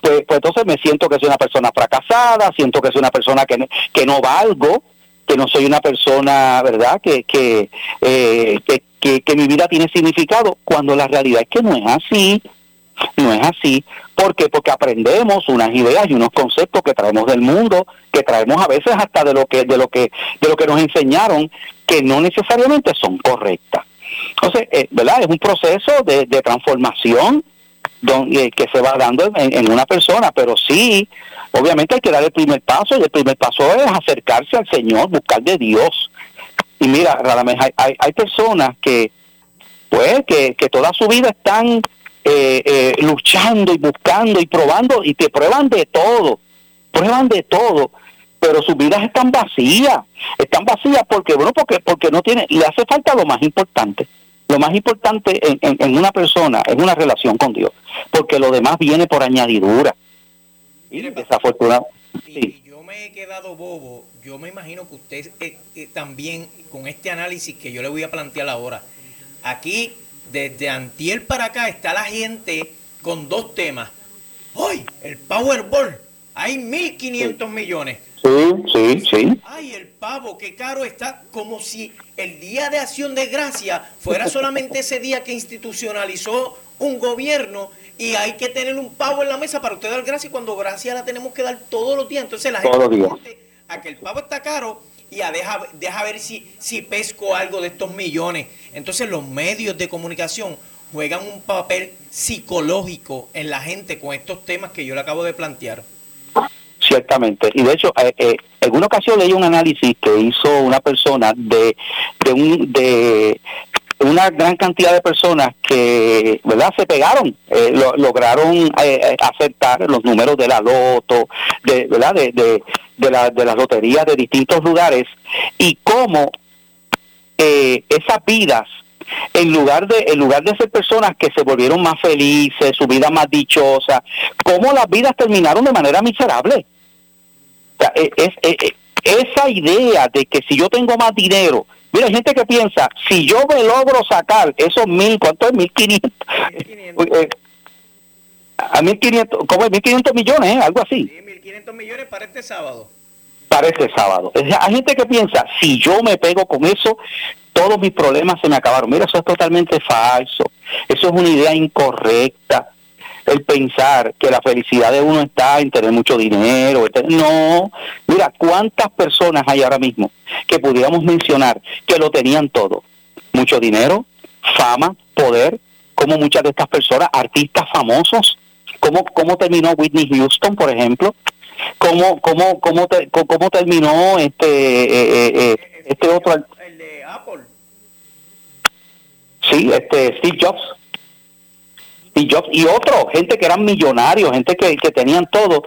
pues, pues entonces me siento que soy una persona fracasada, siento que soy una persona que, que no valgo, que no soy una persona, ¿verdad?, que, que, eh, que, que mi vida tiene significado, cuando la realidad es que no es así. No es así. ¿Por qué? Porque aprendemos unas ideas y unos conceptos que traemos del mundo, que traemos a veces hasta de lo que, de lo que, de lo que nos enseñaron, que no necesariamente son correctas. Entonces, eh, ¿verdad? Es un proceso de, transformación donde, eh, que se va dando en, una persona, pero sí, obviamente hay que dar el primer paso, y el primer paso es acercarse al Señor, buscar de Dios. Y mira, hay, hay, hay personas que, pues, que, que toda su vida están eh, eh, luchando y buscando y probando y te prueban de todo, prueban de todo, pero sus vidas están vacías, están vacías porque, bueno, porque, porque no tiene, le hace falta lo más importante. Lo más importante en, en, una persona es una relación con Dios, porque lo demás viene por añadidura. desafortunado. Y yo me he quedado bobo. Yo me imagino que usted eh, también, con este análisis que yo le voy a plantear ahora, aquí desde Antiel para acá está la gente con dos temas. ¡Hoy! El Powerball. Hay 1.500 millones. Sí, sí, sí. Ay, el pavo, qué caro está. Como si el Día de Acción de Gracia fuera solamente ese día que institucionalizó un gobierno y hay que tener un pavo en la mesa para usted dar gracia cuando gracia la tenemos que dar todos los días. Entonces la gente a que el pavo está caro y a deja, deja ver si, si pesco algo de estos millones. Entonces los medios de comunicación juegan un papel psicológico en la gente con estos temas que yo le acabo de plantear. Ciertamente. Y de hecho, eh, eh, en una ocasión leí un análisis que hizo una persona de, de, un, de una gran cantidad de personas que verdad se pegaron eh, lograron aceptar los números de la loto de verdad de, de, de, de las loterías de distintos lugares y cómo eh, esas vidas en lugar de en lugar de ser personas que se volvieron más felices, su vida más dichosa, cómo las vidas terminaron de manera miserable. E, es, e, esa idea de que si yo tengo más dinero, mira, hay gente que piensa, si yo me logro sacar esos mil, ¿cuánto es? Mil quinientos. Eh, a mil quinientos, ¿cómo es? Mil quinientos millones, ¿eh? algo así. Sí, mil quinientos millones para este sábado. Para este sábado. Hay gente que piensa, si yo me pego con eso, todos mis problemas se me acabaron. Mira, eso es totalmente falso. Eso es una idea incorrecta el pensar que la felicidad de uno está en tener mucho dinero. No, mira, ¿cuántas personas hay ahora mismo que pudiéramos mencionar que lo tenían todo? Mucho dinero, fama, poder, como muchas de estas personas, artistas famosos, ¿cómo, cómo terminó Whitney Houston, por ejemplo? ¿Cómo, cómo, cómo, cómo terminó este, eh, eh, eh, este otro? El de Apple. Sí, este Steve Jobs y yo y otros, gente que eran millonarios, gente que, que tenían todo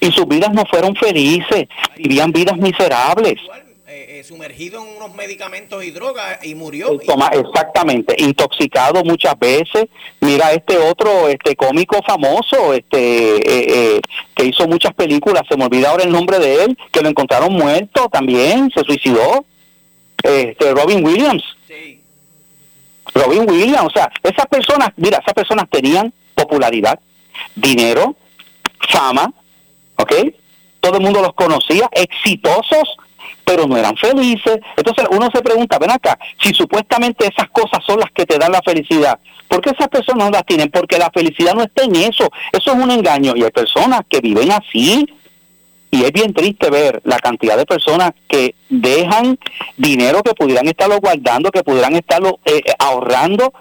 y sus vidas no fueron felices, vivían vidas miserables. Eh, eh, sumergido en unos medicamentos y drogas y murió. Toma, exactamente, intoxicado muchas veces. Mira este otro, este cómico famoso, este eh, que hizo muchas películas, se me olvida ahora el nombre de él, que lo encontraron muerto también, se suicidó. Este Robin Williams. Sí. Robin Williams, o sea, esas personas, mira, esas personas tenían popularidad, dinero, fama, ¿ok? Todo el mundo los conocía, exitosos, pero no eran felices. Entonces uno se pregunta, ven acá, si supuestamente esas cosas son las que te dan la felicidad, ¿por qué esas personas no las tienen? Porque la felicidad no está en eso, eso es un engaño. Y hay personas que viven así, y es bien triste ver la cantidad de personas que dejan dinero que pudieran estarlo guardando, que pudieran estarlo eh, eh, ahorrando.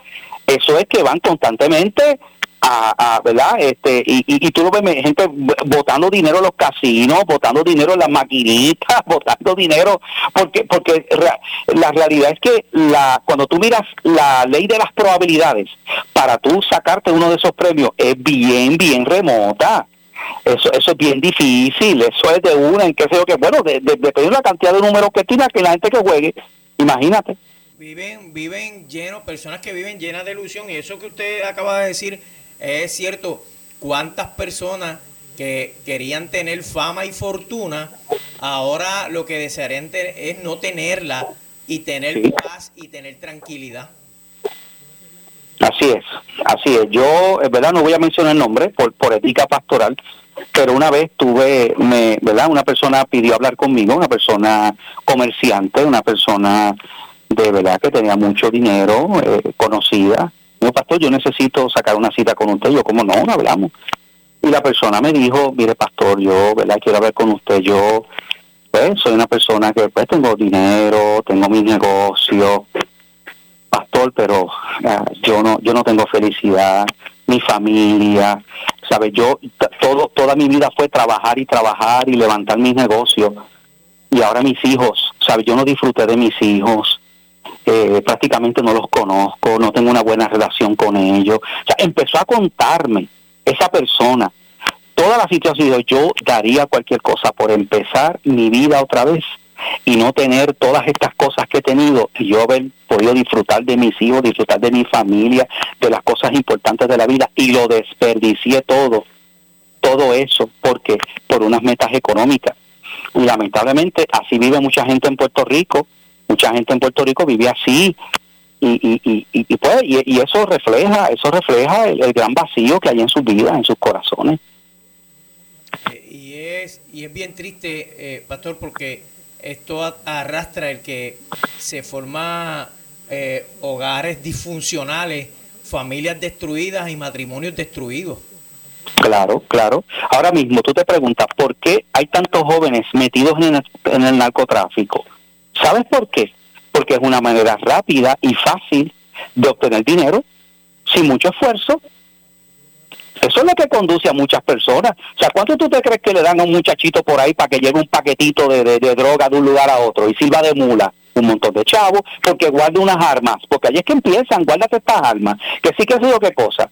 Eso es que van constantemente a, ¿verdad? Este, y, y, tú lo ves gente botando dinero en los casinos, botando dinero en las maquinitas, botando dinero, porque porque la realidad es que la cuando tú miras la ley de las probabilidades para tú sacarte uno de esos premios es bien, bien remota. Eso, eso es bien difícil, eso es de una en qué sé yo que, bueno, de, de, la cantidad de números que tiene que la gente que juegue, imagínate. Viven, viven llenos, personas que viven llenas de ilusión y eso que usted acaba de decir es cierto, cuántas personas que querían tener fama y fortuna, ahora lo que desearían es no tenerla y tener paz y tener tranquilidad. Así es, así es. Yo, es verdad, no voy a mencionar el nombre por, por ética pastoral, pero una vez tuve, me, ¿verdad? Una persona pidió hablar conmigo, una persona comerciante, una persona de verdad que tenía mucho dinero, eh, conocida. No, pastor, yo necesito sacar una cita con usted. Yo, como no, no hablamos. Y la persona me dijo, mire, pastor, yo, ¿verdad? Quiero hablar con usted. Yo, pues, soy una persona que, pues, tengo dinero, tengo mi negocio, pastor, pero ah, yo no, yo no tengo felicidad, mi familia, ¿sabes? Yo, todo, toda mi vida fue trabajar y trabajar y levantar mis negocios. Y ahora mis hijos, ¿sabes? Yo no disfruté de mis hijos. Eh, prácticamente no los conozco, no tengo una buena relación con ellos. O sea, empezó a contarme esa persona toda la situación. Yo daría cualquier cosa por empezar mi vida otra vez y no tener todas estas cosas que he tenido y yo haber podido disfrutar de mis hijos, disfrutar de mi familia, de las cosas importantes de la vida y lo desperdicié todo, todo eso, porque por unas metas económicas. Y lamentablemente así vive mucha gente en Puerto Rico, mucha gente en Puerto Rico vive así, y, y, y, y, pues, y, eso refleja eso refleja el, gran vacío que hay en sus vidas en sus corazones eh, y es y es bien triste eh, pastor porque esto arrastra el que se forman eh, hogares disfuncionales, familias destruidas y matrimonios destruidos. Claro, claro. Ahora mismo tú te preguntas, ¿por qué hay tantos jóvenes metidos en el narcotráfico? ¿Sabes por qué? Porque es una manera rápida y fácil de obtener dinero sin mucho esfuerzo eso es lo que conduce a muchas personas. O sea, ¿cuánto tú te crees que le dan a un muchachito por ahí para que lleve un paquetito de, de, droga de un lugar a otro y sirva de mula? Un montón de chavos, porque guarde unas armas, porque ahí es que empiezan, guárdate estas armas, que sí que es lo que cosa.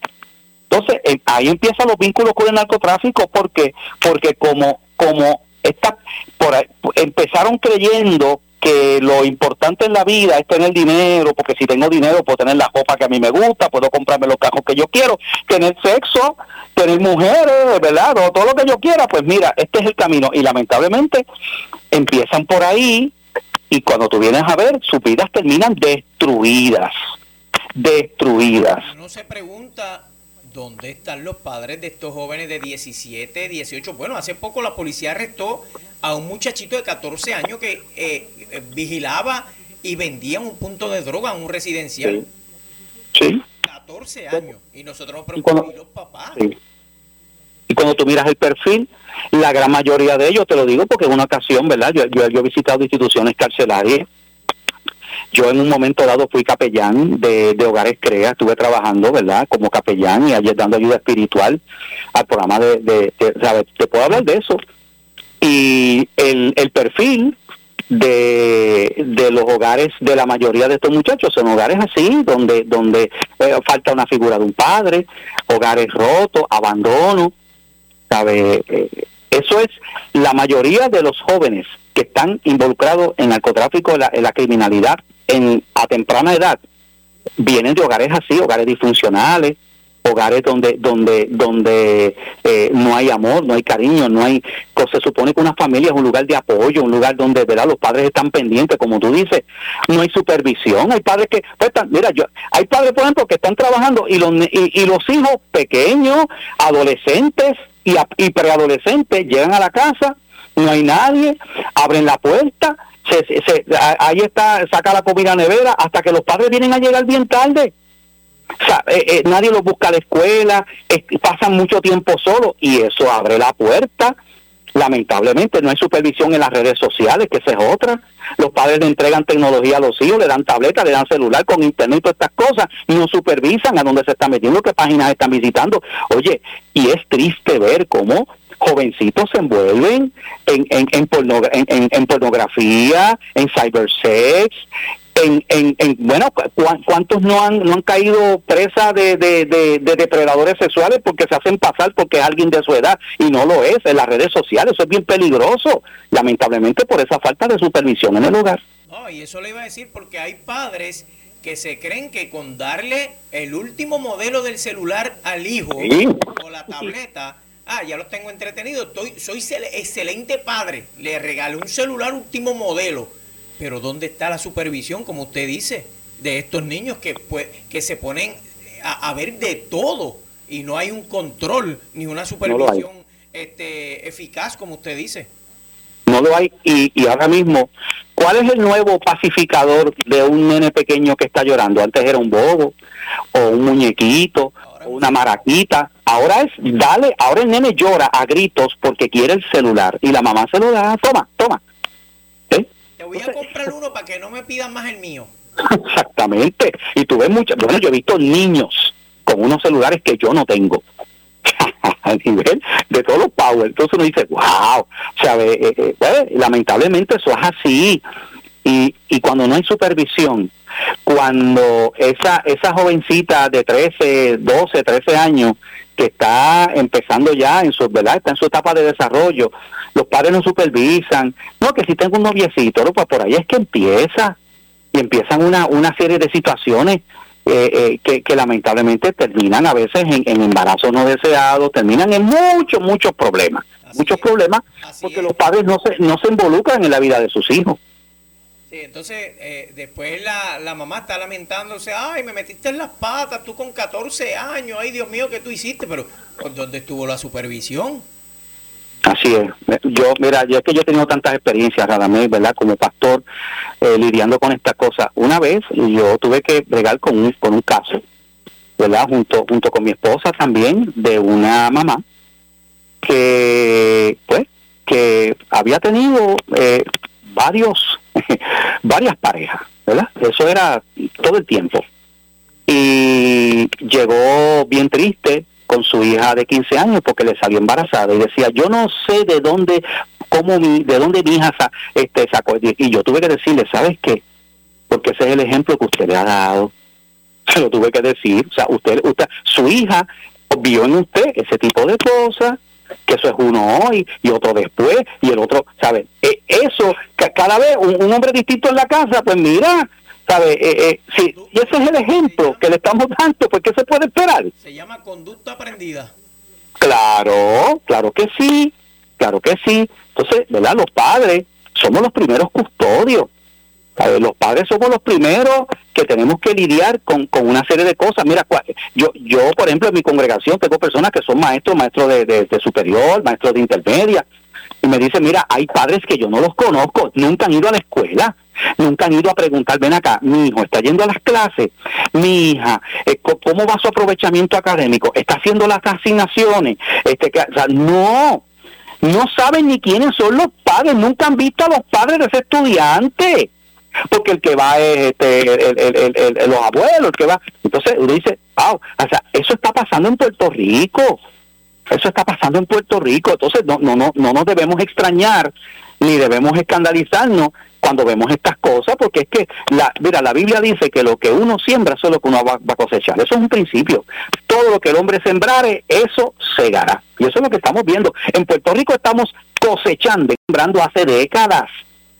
Entonces, eh, ahí empiezan los vínculos con el narcotráfico, porque porque como como está por empezaron creyendo que lo importante en la vida es tener dinero, porque si tengo dinero puedo tener la ropa que a mí me gusta, puedo comprarme los cajos que yo quiero, tener sexo, tener mujeres, ¿verdad? O todo lo que yo quiera, pues mira, este es el camino. Y lamentablemente empiezan por ahí y cuando tú vienes a ver, sus vidas terminan destruidas, destruidas. Uno se pregunta ¿Dónde están los padres de estos jóvenes de 17, 18? Bueno, hace poco la policía arrestó a un muchachito de 14 años que eh, eh, vigilaba y vendía un punto de droga en un residencial. Sí. 14 años. Y nosotros nos preocupamos los papás. Y cuando tú miras el perfil, la gran mayoría de ellos, te lo digo porque en una ocasión, ¿verdad? Yo, yo, yo he visitado instituciones carcelarias yo en un momento dado fui capellán de, Hogares Crea, estuve trabajando, ¿verdad?, como capellán y ayer dando ayuda espiritual al programa de, de, Te puedo hablar de eso. Y el, el perfil de, de los hogares de la mayoría de estos muchachos son hogares así, donde, donde eh, falta una figura de un padre, hogares rotos, abandono, ¿sabe? Eh, eso es la mayoría de los jóvenes que están involucrados en narcotráfico, en la, criminalidad en, a temprana edad, vienen de hogares así, hogares disfuncionales, hogares donde donde donde eh, no hay amor, no hay cariño, no hay se supone que una familia es un lugar de apoyo, un lugar donde verdad los padres están pendientes, como tú dices, no hay supervisión, hay padres que pues, mira, yo hay padres por ejemplo que están trabajando y los y, y los hijos pequeños, adolescentes y, y preadolescentes llegan a la casa no hay nadie, abren la puerta, se, se, ahí está, saca la comida nevera, hasta que los padres vienen a llegar bien tarde. Eh, eh, nadie los busca a la escuela, pasan mucho tiempo solos y eso abre la puerta. Lamentablemente no hay supervisión en las redes sociales, que esa es otra. Los padres le entregan tecnología a los hijos, le dan tableta, le dan celular con internet y todas estas cosas, no supervisan a dónde se están metiendo, qué páginas están visitando. Oye, y es triste ver cómo jovencitos se envuelven en, en, en, en, pornografía, en cybersex, en, en, en, bueno, ¿cuántos no han, no han caído presa de, de, de, depredadores sexuales porque se hacen pasar porque es alguien de su edad y no lo es en las redes sociales? Eso es bien peligroso, lamentablemente por esa falta de supervisión en el hogar. No, y eso le iba a decir porque hay padres que se creen que con darle el último modelo del celular al hijo o la tableta, ah, ya los tengo entretenidos, estoy, soy excelente padre, le regalé un celular último modelo, pero ¿dónde está la supervisión, como usted dice, de estos niños que, pues, que se ponen a, ver de todo y no hay un control ni una supervisión este, eficaz, como usted dice? No lo hay y, y ahora mismo ¿Cuál es el nuevo pacificador de un nene pequeño que está llorando? Antes era un bobo, o un muñequito, o una maraquita. Ahora es, dale, ahora el nene llora a gritos porque quiere el celular y la mamá se lo da, toma, toma. ¿Eh? Te voy a comprar uno para que no me pidan más el mío. Exactamente. Y tú ves muchas, bueno, yo he visto niños con unos celulares que yo no tengo. a nivel de todos los power. Entonces uno dice, wow, o sea, eh, eh, pues, lamentablemente eso es así. Y, y cuando no hay supervisión, cuando esa, esa jovencita de 13, 12, 13 años que está empezando ya en su, ¿verdad? Está en su etapa de desarrollo, los padres no supervisan, no, que si tengo un noviecito, pues por ahí es que empieza, y empiezan una, una serie de situaciones eh, eh, que, lamentablemente terminan a veces en, en embarazos no deseados, terminan en muchos, muchos problemas. muchos problemas porque los padres no se, no se involucran en la vida de sus hijos. Entonces eh, después la, la mamá está lamentándose, ay, me metiste en las patas, tú con 14 años, ay Dios mío, ¿qué tú hiciste? Pero ¿dónde estuvo la supervisión? Así es. Yo, mira, yo es que yo he tenido tantas experiencias, Radamés, ¿verdad? Como pastor, eh, lidiando con estas cosas. Una vez yo tuve que bregar con un, con un caso, ¿verdad? Junto, junto con mi esposa también, de una mamá que, pues, que había tenido eh, varios, varias parejas, ¿verdad? Eso era todo el tiempo. Y llegó bien triste, con su hija de 15 años porque le salió embarazada y decía, yo no sé de dónde, cómo mi, de dónde mi hija este, sacó. Y yo tuve que decirle, ¿sabes qué? Porque ese es el ejemplo que usted le ha dado. Se lo tuve que decir. O sea, usted, usted su hija vio en usted ese tipo de cosas, que eso es uno hoy y otro después y el otro, ¿sabe? E, eso, cada vez un, un hombre distinto en la casa, pues mira, ¿Sabe? Eh, eh, sí, y ese es el ejemplo que le estamos dando, pues ¿qué se puede esperar? Se llama conducta aprendida. Claro, claro que sí, claro que sí. Entonces, ¿verdad? Los padres somos los primeros custodios. Los padres somos los primeros que tenemos que lidiar con, con una serie de cosas. Mira, yo, yo, por ejemplo, en mi congregación tengo personas que son maestros, maestros de, de superior, maestros de intermedia, y me dicen, mira, hay padres que yo no los conozco, nunca han ido a la escuela, nunca han ido a preguntar, ven acá, mi hijo está yendo a las clases, mi hija, eh, ¿cómo va su aprovechamiento académico? ¿Está haciendo las asignaciones? Este, o no, no saben ni quiénes son los padres, nunca han visto a los padres de ese estudiante, porque el que va es este, el, los abuelos, el que va. Entonces uno dice, wow, o sea, eso está pasando en Puerto Rico. Eso está pasando en Puerto Rico, entonces no, no, no, no nos debemos extrañar ni debemos escandalizarnos cuando vemos estas cosas, porque es que, la, mira, la Biblia dice que lo que uno siembra, es lo que uno va, a cosechar. Eso es un principio. Todo lo que el hombre sembrare, eso segará. Y eso es lo que estamos viendo. En Puerto Rico estamos cosechando, sembrando hace décadas.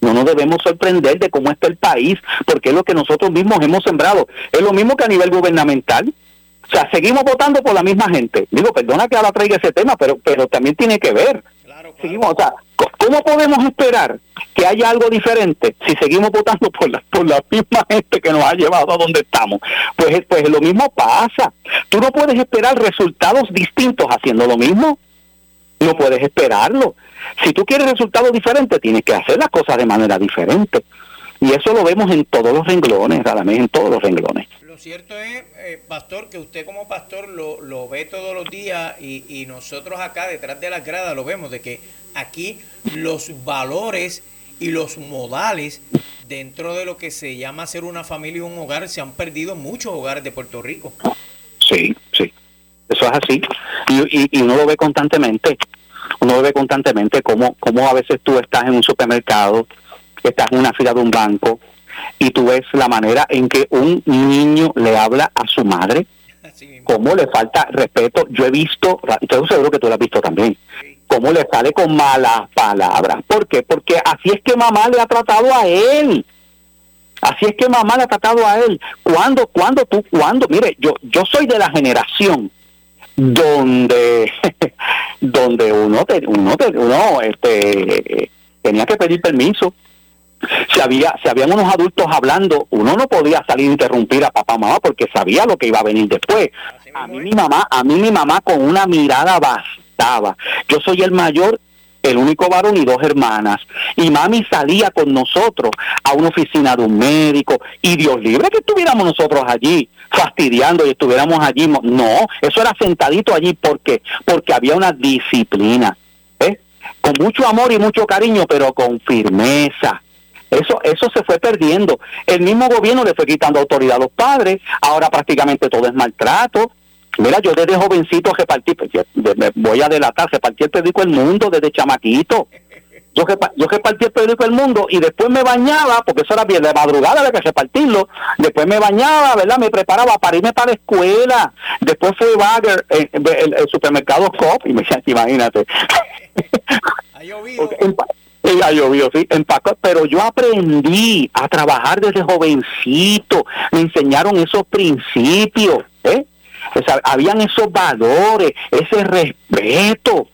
No nos debemos sorprender de cómo está el país, porque es lo que nosotros mismos hemos sembrado. Es lo mismo que a nivel gubernamental. O sea, seguimos votando por la misma gente. Digo, perdona que ahora traiga ese tema, pero, pero también tiene que ver. Seguimos, o sea, ¿cómo podemos esperar que haya algo diferente si seguimos votando por la, por la misma gente que nos ha llevado a donde estamos? Pues, pues lo mismo pasa. Tú no puedes esperar resultados distintos haciendo lo mismo. No puedes esperarlo. Si tú quieres resultados diferentes, tienes que hacer las cosas de manera diferente. Y eso lo vemos en todos los renglones, vez en todos los renglones. Lo cierto es, eh, pastor, que usted como pastor lo, lo ve todos los días y, y, nosotros acá detrás de las gradas lo vemos, de que aquí los valores y los modales dentro de lo que se llama ser una familia y un hogar se han perdido en muchos hogares de Puerto Rico. Sí, eso es así. Y, y, y uno lo ve constantemente, uno lo ve constantemente como, como a veces tú estás en un supermercado estás en una fila de un banco y tú ves la manera en que un niño le habla a su madre, cómo le falta respeto. Yo he visto, estoy seguro que tú lo has visto también, cómo le sale con malas palabras. ¿Por qué? Porque así es que mamá le ha tratado a él. Así es que mamá le ha tratado a él. ¿Cuándo, cuándo tú, cuándo? Mire, yo, yo soy de la generación donde, donde uno, uno, uno este, tenía que pedir permiso. Si había, si habían unos adultos hablando, uno no podía salir a interrumpir a papá o mamá porque sabía lo que iba a venir después. A mí mi mamá, a mí mi mamá con una mirada bastaba. Yo soy el mayor el único varón y dos hermanas. Y mami salía con nosotros a una oficina de un médico y Dios libre que estuviéramos nosotros allí fastidiando y estuviéramos allí. No, eso era sentadito allí porque porque había una disciplina, ¿eh? con mucho amor y mucho cariño, pero con firmeza. Eso, eso se fue perdiendo. El mismo gobierno le fue quitando autoridad a los padres, ahora prácticamente todo es maltrato, Mira, yo desde jovencito repartí, pues, me voy a delatar, repartí el periódico El Mundo desde chamaquito. Yo, yo repartí el periódico El Mundo y después me bañaba, porque eso era bien de madrugada, había que repartirlo. Después me bañaba, ¿verdad? Me preparaba para irme para la escuela. Después fue Bagger, el, el, supermercado Cop, y me decía, imagínate. Ha llovido. ha llovido, sí, empacó, pero yo aprendí a trabajar desde jovencito, me enseñaron esos principios, ¿eh? Habían esos valores, ese respeto.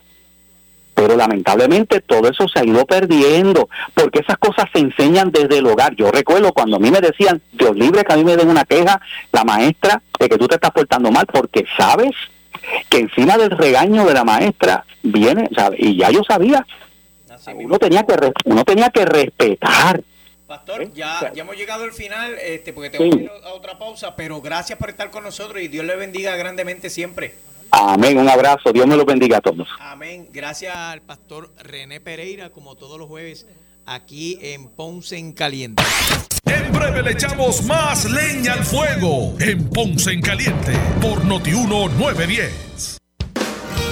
Pero lamentablemente todo eso se ha ido perdiendo, porque esas cosas se enseñan desde el hogar. Yo recuerdo cuando a mí me decían, Dios libre que a mí me den una queja, la maestra, de que tú te estás portando mal, porque sabes que encima del regaño de la maestra viene, y ya yo sabía, uno tenía que uno tenía que respetar Pastor, ya, ya hemos llegado al final, este, porque tengo que ir a otra pausa, pero gracias por estar con nosotros y Dios le bendiga grandemente siempre. Amén, un abrazo, Dios me lo bendiga a todos. Amén, gracias al pastor René Pereira, como todos los jueves, aquí en Ponce en Caliente. En breve le echamos más leña al fuego en Ponce en Caliente por Notiuno 910.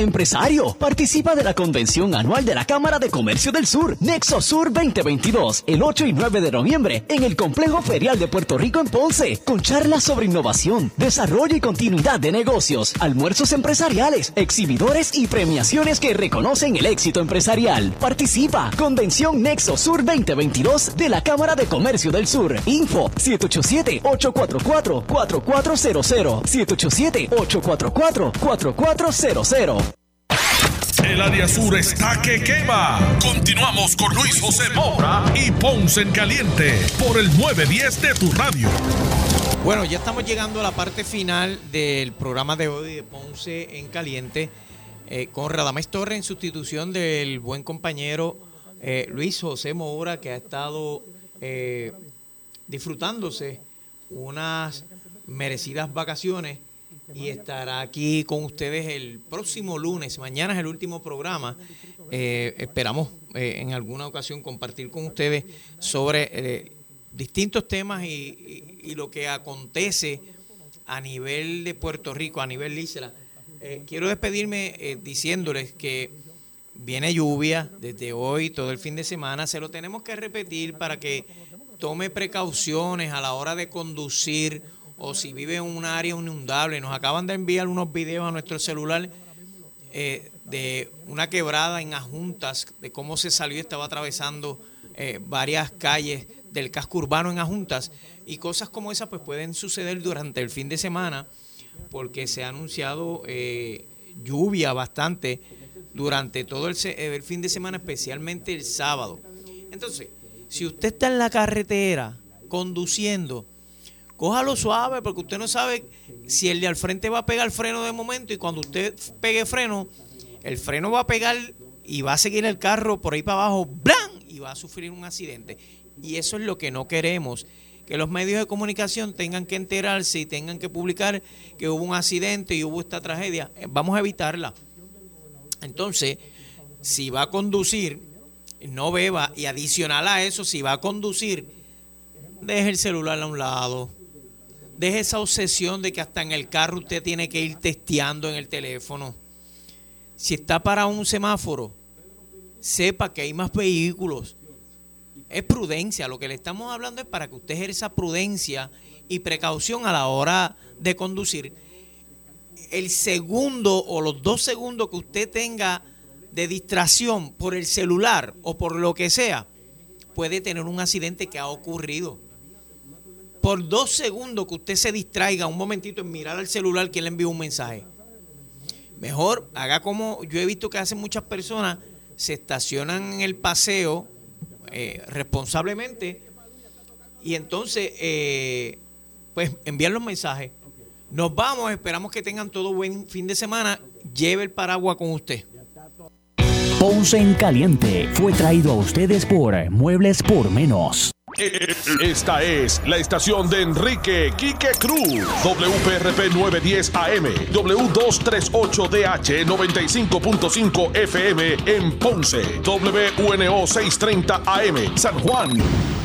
Empresario, participa de la convención anual de la Cámara de Comercio del Sur, Nexo Sur 2022, el 8 y 9 de noviembre, en el Complejo Ferial de Puerto Rico en Ponce, con charlas sobre innovación, desarrollo y continuidad de negocios, almuerzos empresariales, exhibidores y premiaciones que reconocen el éxito empresarial. Participa, Convención Nexo Sur 2022 de la Cámara de Comercio del Sur. Info 787-844-4400. 787-844-4400. El área sur está que quema. Continuamos con Luis José Moura y Ponce en Caliente por el 910 de tu radio. Bueno, ya estamos llegando a la parte final del programa de hoy de Ponce en Caliente eh, con Radamés Torres en sustitución del buen compañero eh, Luis José Moura que ha estado eh, disfrutándose unas merecidas vacaciones y estará aquí con ustedes el próximo lunes. Mañana es el último programa. Eh, esperamos eh, en alguna ocasión compartir con ustedes sobre eh, distintos temas y, lo que acontece a nivel de Puerto Rico, a nivel isla. quiero despedirme diciéndoles que viene lluvia desde hoy, todo el fin de semana. Se lo tenemos que repetir para que tome precauciones a la hora de conducir o si vive en un área inundable. Nos acaban de enviar unos videos a nuestro celular eh, de una quebrada en Ajuntas, de cómo se salió y estaba atravesando eh, varias calles del casco urbano en Ajuntas. Y cosas como esas pues pueden suceder durante el fin de semana porque se ha anunciado eh, lluvia bastante durante todo el, el fin de semana, especialmente el sábado. Entonces, si usted está en la carretera conduciendo, cójalo suave porque usted no sabe si el de al frente va a pegar freno de momento y cuando usted pegue freno, el freno va a pegar y va a seguir el carro por ahí para abajo, ¡blan! y va a sufrir un accidente. Y eso es lo que no queremos, que los medios de comunicación tengan que enterarse y tengan que publicar que hubo un accidente y hubo esta tragedia. Eh, vamos a evitarla. Entonces, si va a conducir, no beba y adicional a eso, si va a conducir, deje el celular a un lado. Deje esa obsesión de que hasta en el carro usted tiene que ir testeando en el teléfono. Si está para un semáforo, sepa que hay más vehículos. Es prudencia. Lo que le estamos hablando es para que usted ejerza prudencia y precaución a la hora de conducir. El segundo o los dos segundos que usted tenga de distracción por el celular o por lo que sea, puede tener un accidente que ha ocurrido. Por dos segundos que usted se distraiga un momentito en mirar al celular que le envió un mensaje. Mejor haga como yo he visto que hacen muchas personas, se estacionan en el paseo eh, responsablemente y entonces eh, pues envían los mensajes. Nos vamos, esperamos que tengan todo buen fin de semana. Lleve el paraguas con usted. Ponce en Caliente fue traído a ustedes por Muebles por Menos. Esta es la estación de Enrique Quique Cruz. WPRP 910 AM, W238DH 95.5 FM en Ponce, WNO 630 AM, San Juan.